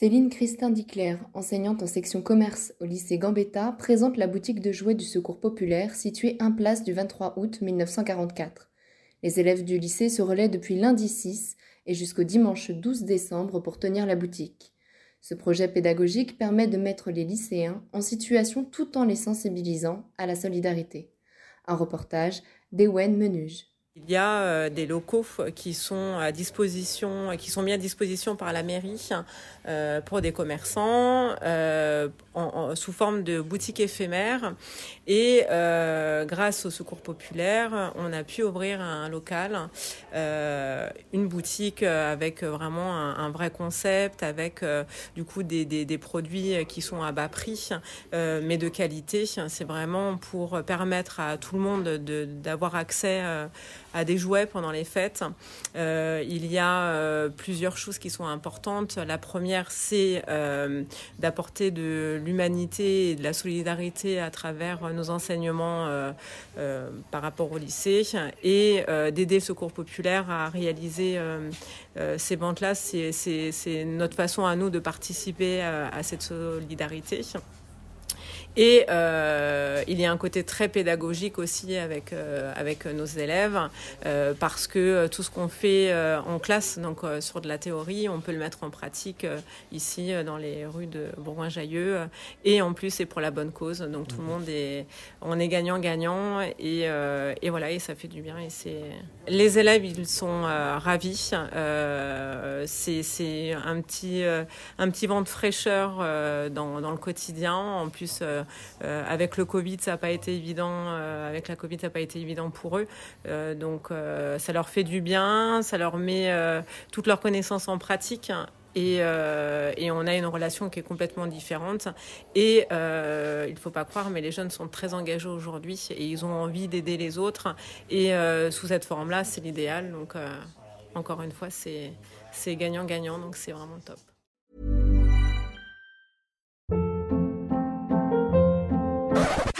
Céline Christin Diclair, enseignante en section commerce au lycée Gambetta, présente la boutique de jouets du Secours populaire située 1 place du 23 août 1944. Les élèves du lycée se relaient depuis lundi 6 et jusqu'au dimanche 12 décembre pour tenir la boutique. Ce projet pédagogique permet de mettre les lycéens en situation tout en les sensibilisant à la solidarité. Un reportage d'Ewen Menuge. Il y a euh, des locaux qui sont à disposition, qui sont mis à disposition par la mairie euh, pour des commerçants euh, sous forme de boutiques éphémères. Et grâce au Secours populaire, on a pu ouvrir un local, une boutique avec vraiment un, vrai concept, avec du coup des, des, produits qui sont à bas prix, mais de qualité. C'est vraiment pour permettre à tout le monde d'avoir accès à des jouets pendant les fêtes. Euh, il y a euh, plusieurs choses qui sont importantes. La première, c'est euh, d'apporter de l'humanité et de la solidarité à travers nos enseignements par rapport au lycée et d'aider le Secours populaire à réaliser ces ventes-là. C'est notre façon à nous de participer à cette solidarité. Et euh, il y a un côté très pédagogique aussi avec, euh, avec nos élèves, euh, parce que tout ce qu'on fait en classe, donc sur de la théorie, on peut le mettre en pratique ici dans les rues de Bourgoin-Jailleux. et en plus, c'est pour la bonne cause. Donc tout le mhm. monde est, on est gagnant-gagnant. Et, et, voilà, et ça fait du bien. Et c'est... Les élèves, ils sont ravis. c'est, un, petit, un petit vent de fraîcheur dans, dans le quotidien. En plus, avec le Covid, ça n'a pas été évident. Euh, avec la Covid, ça n'a pas été évident pour eux. Euh, donc, ça leur fait du bien, ça leur met toutes leurs connaissances en pratique. Et, on a une relation qui est complètement différente. Et il ne faut pas croire, mais les jeunes sont très engagés aujourd'hui et ils ont envie d'aider les autres. Et sous cette forme-là, c'est l'idéal. Donc, encore une fois, c'est gagnant-gagnant. Donc, c'est vraiment top.